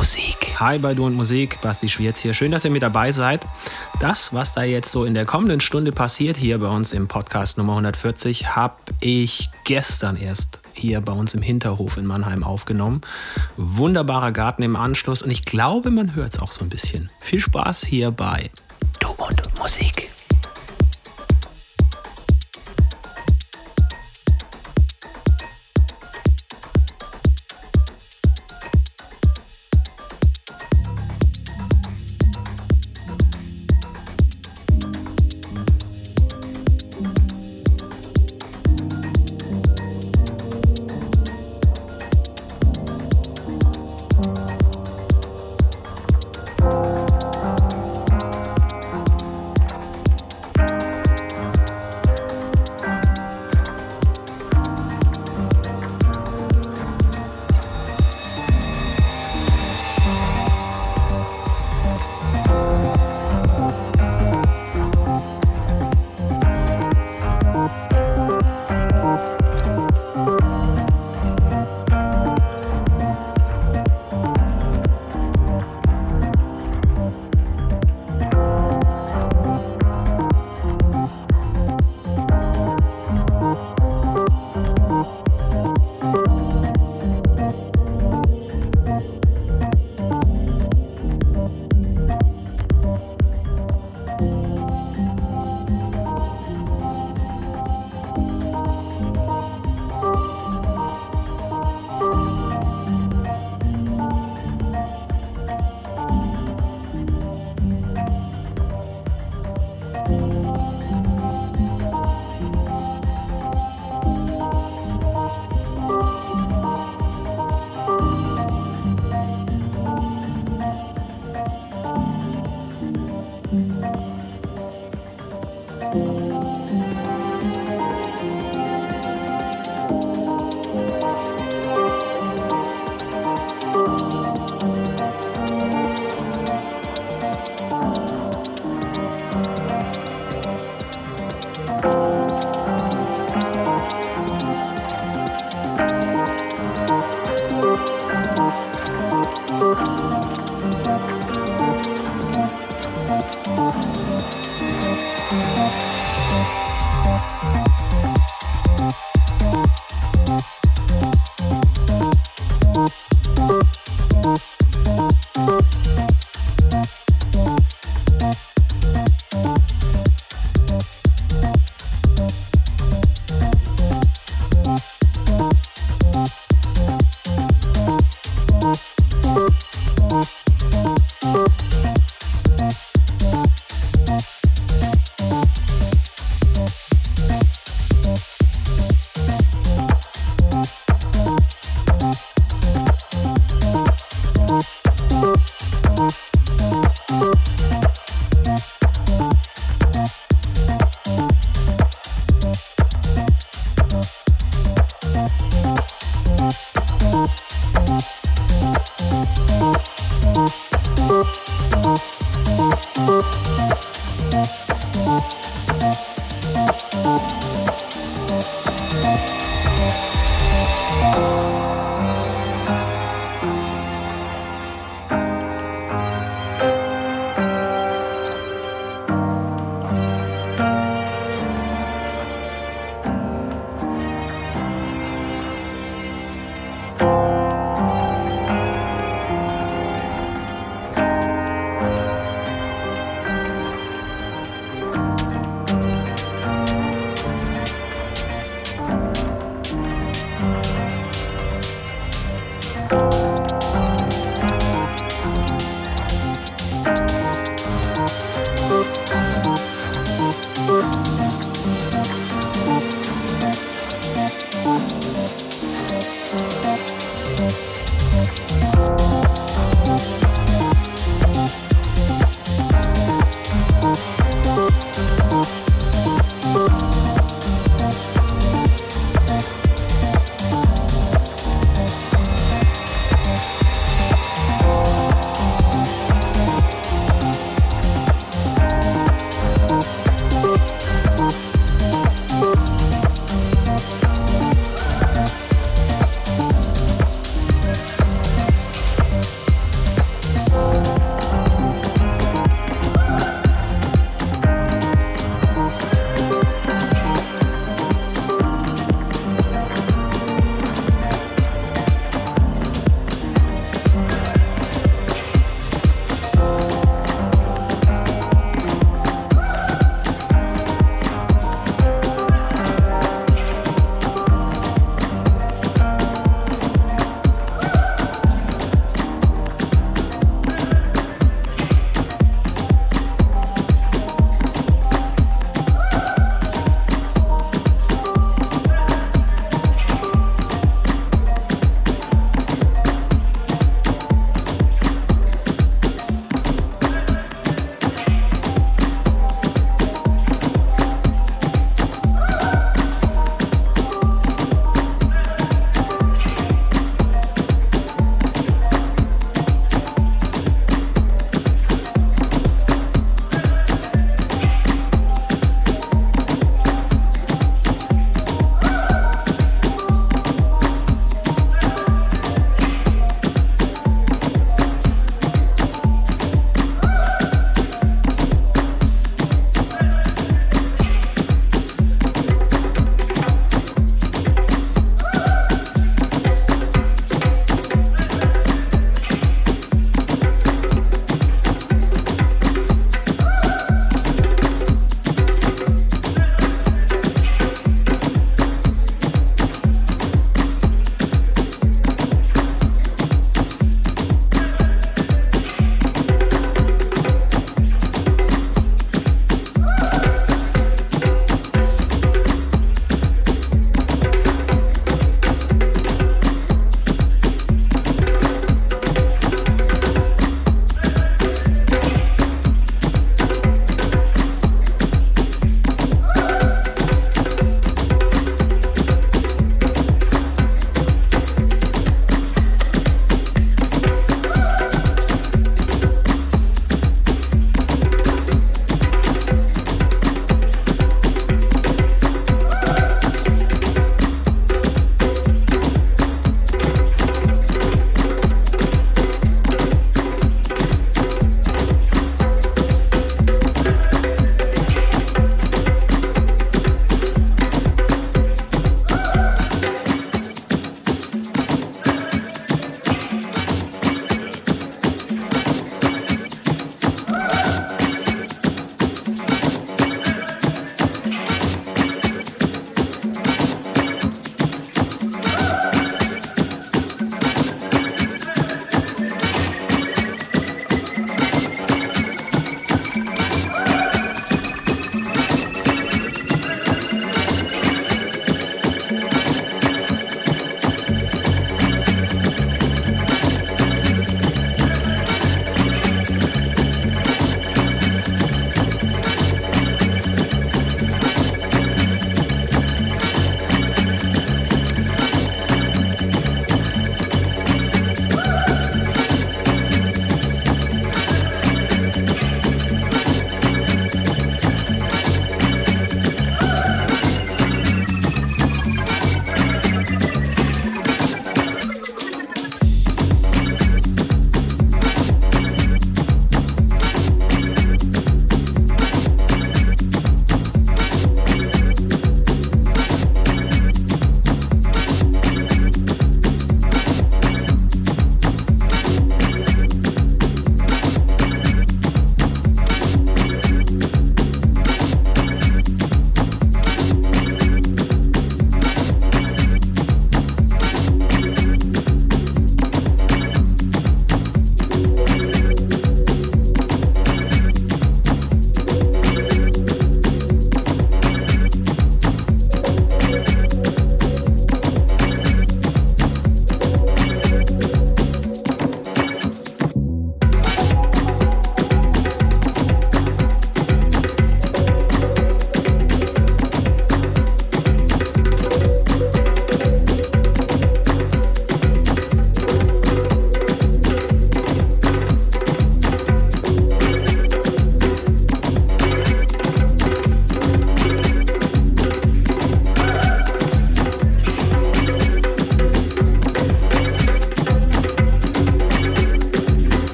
Musik. Hi bei Du und Musik, Basti Schwierz hier. Schön, dass ihr mit dabei seid. Das, was da jetzt so in der kommenden Stunde passiert, hier bei uns im Podcast Nummer 140, habe ich gestern erst hier bei uns im Hinterhof in Mannheim aufgenommen. Wunderbarer Garten im Anschluss und ich glaube, man hört es auch so ein bisschen. Viel Spaß hier bei Du und Musik.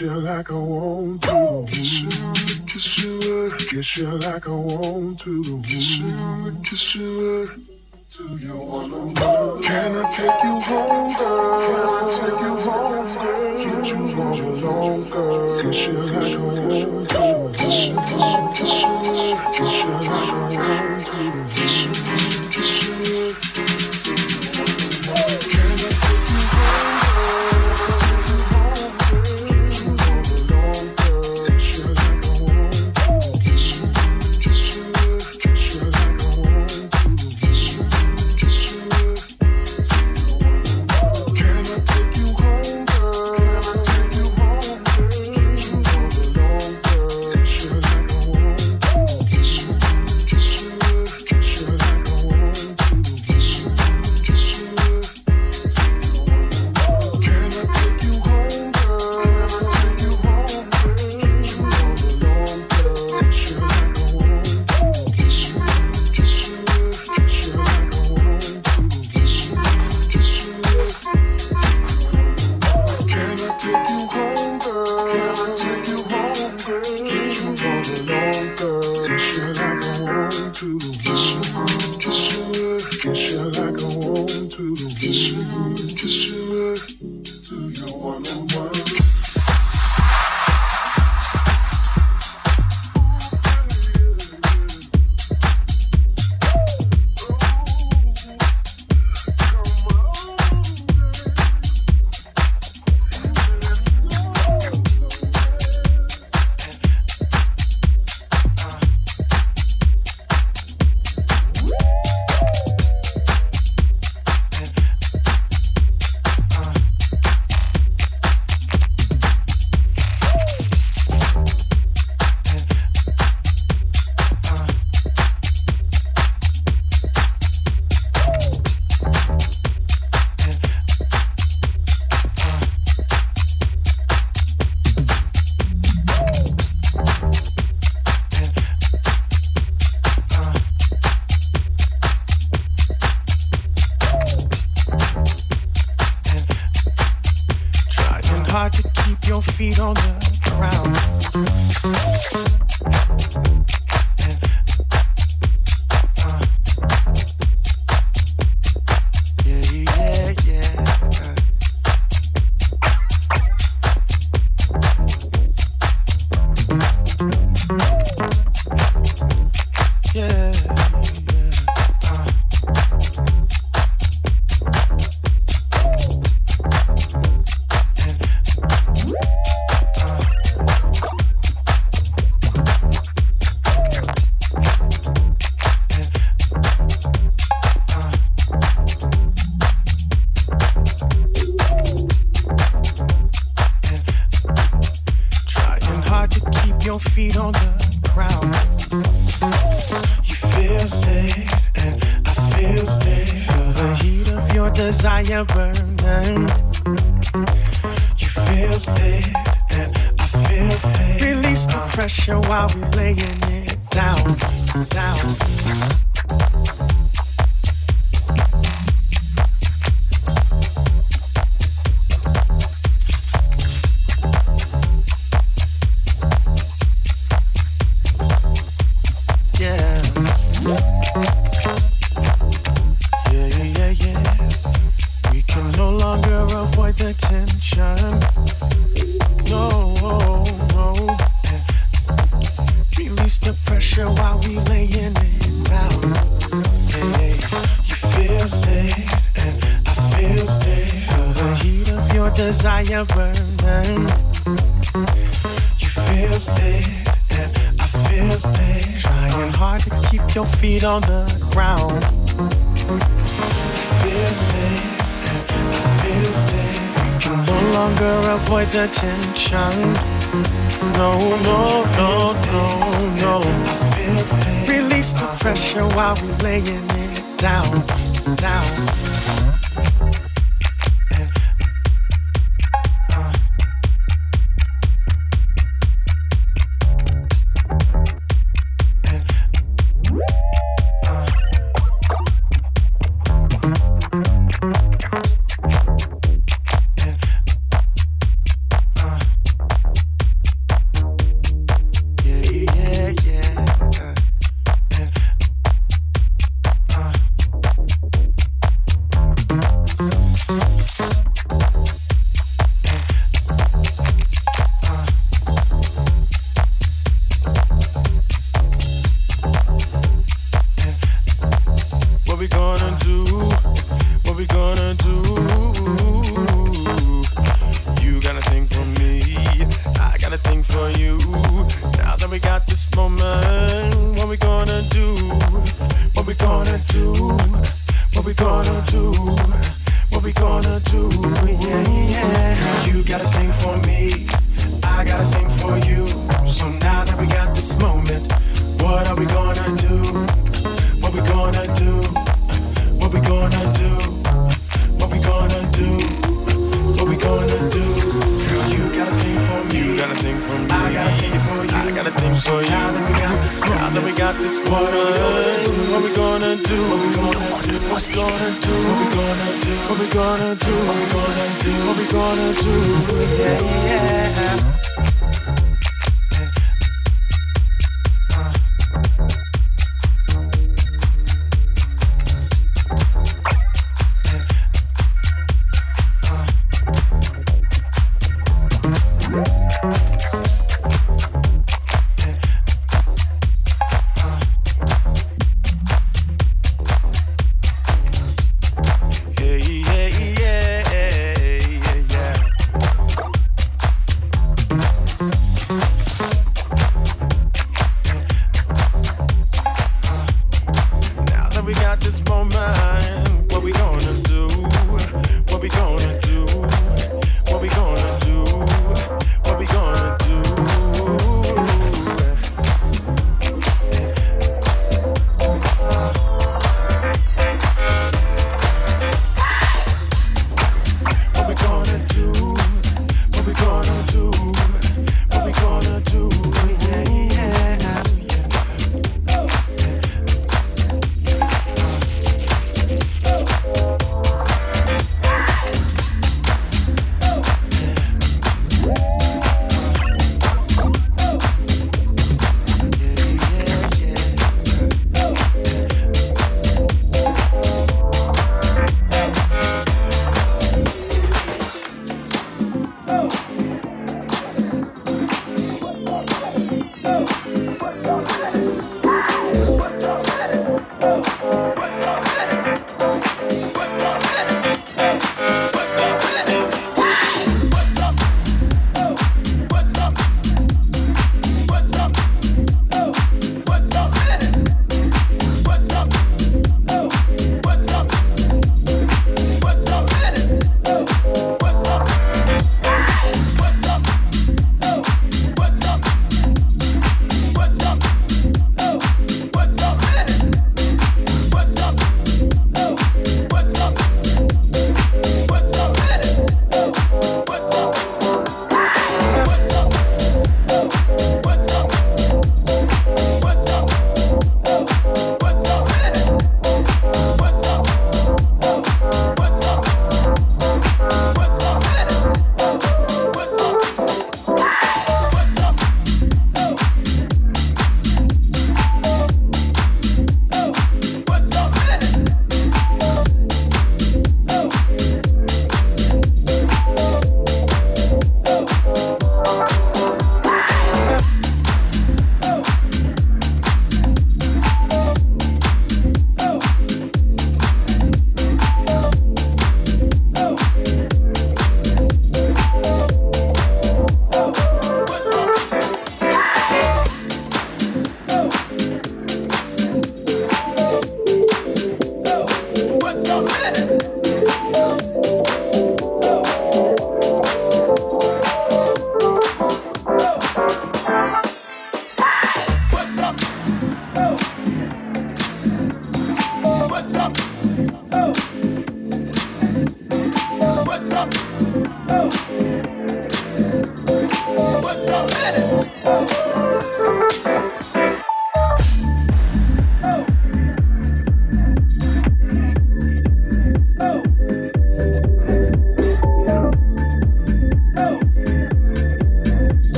kiss you like I want to. Kiss you, kiss you, kiss you like I want to. Kiss you, kiss you, do you wanna? Can I take you home? pressure while we laying it down, down.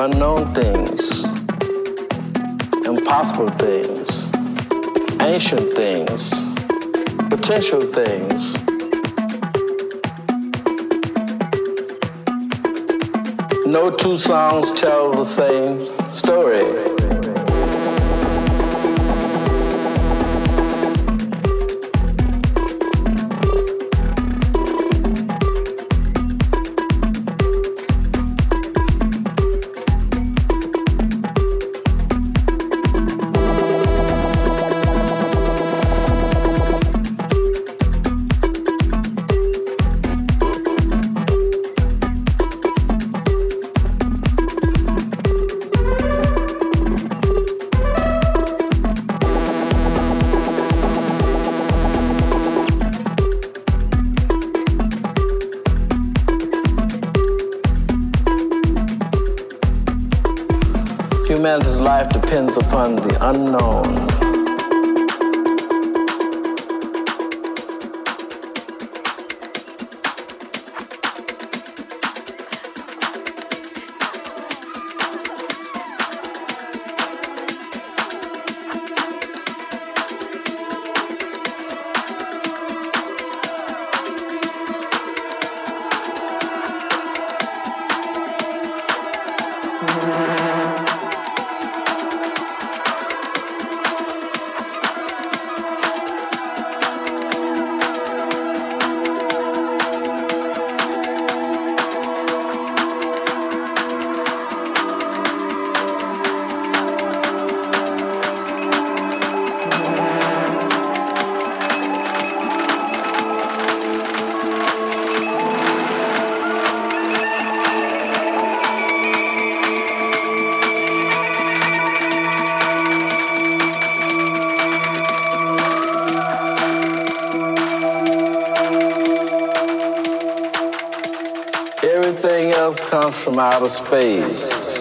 Unknown things, impossible things, ancient things, potential things. No two songs tell the same outer space.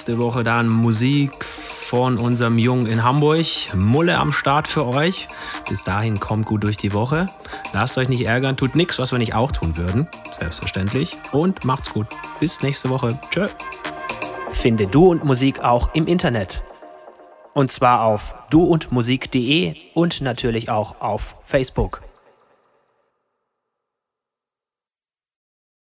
Nächste Woche dann Musik von unserem Jungen in Hamburg. Mulle am Start für euch. Bis dahin kommt gut durch die Woche. Lasst euch nicht ärgern, tut nichts, was wir nicht auch tun würden. Selbstverständlich. Und macht's gut. Bis nächste Woche. Tschö. Finde Du und Musik auch im Internet. Und zwar auf duundmusik.de und natürlich auch auf Facebook.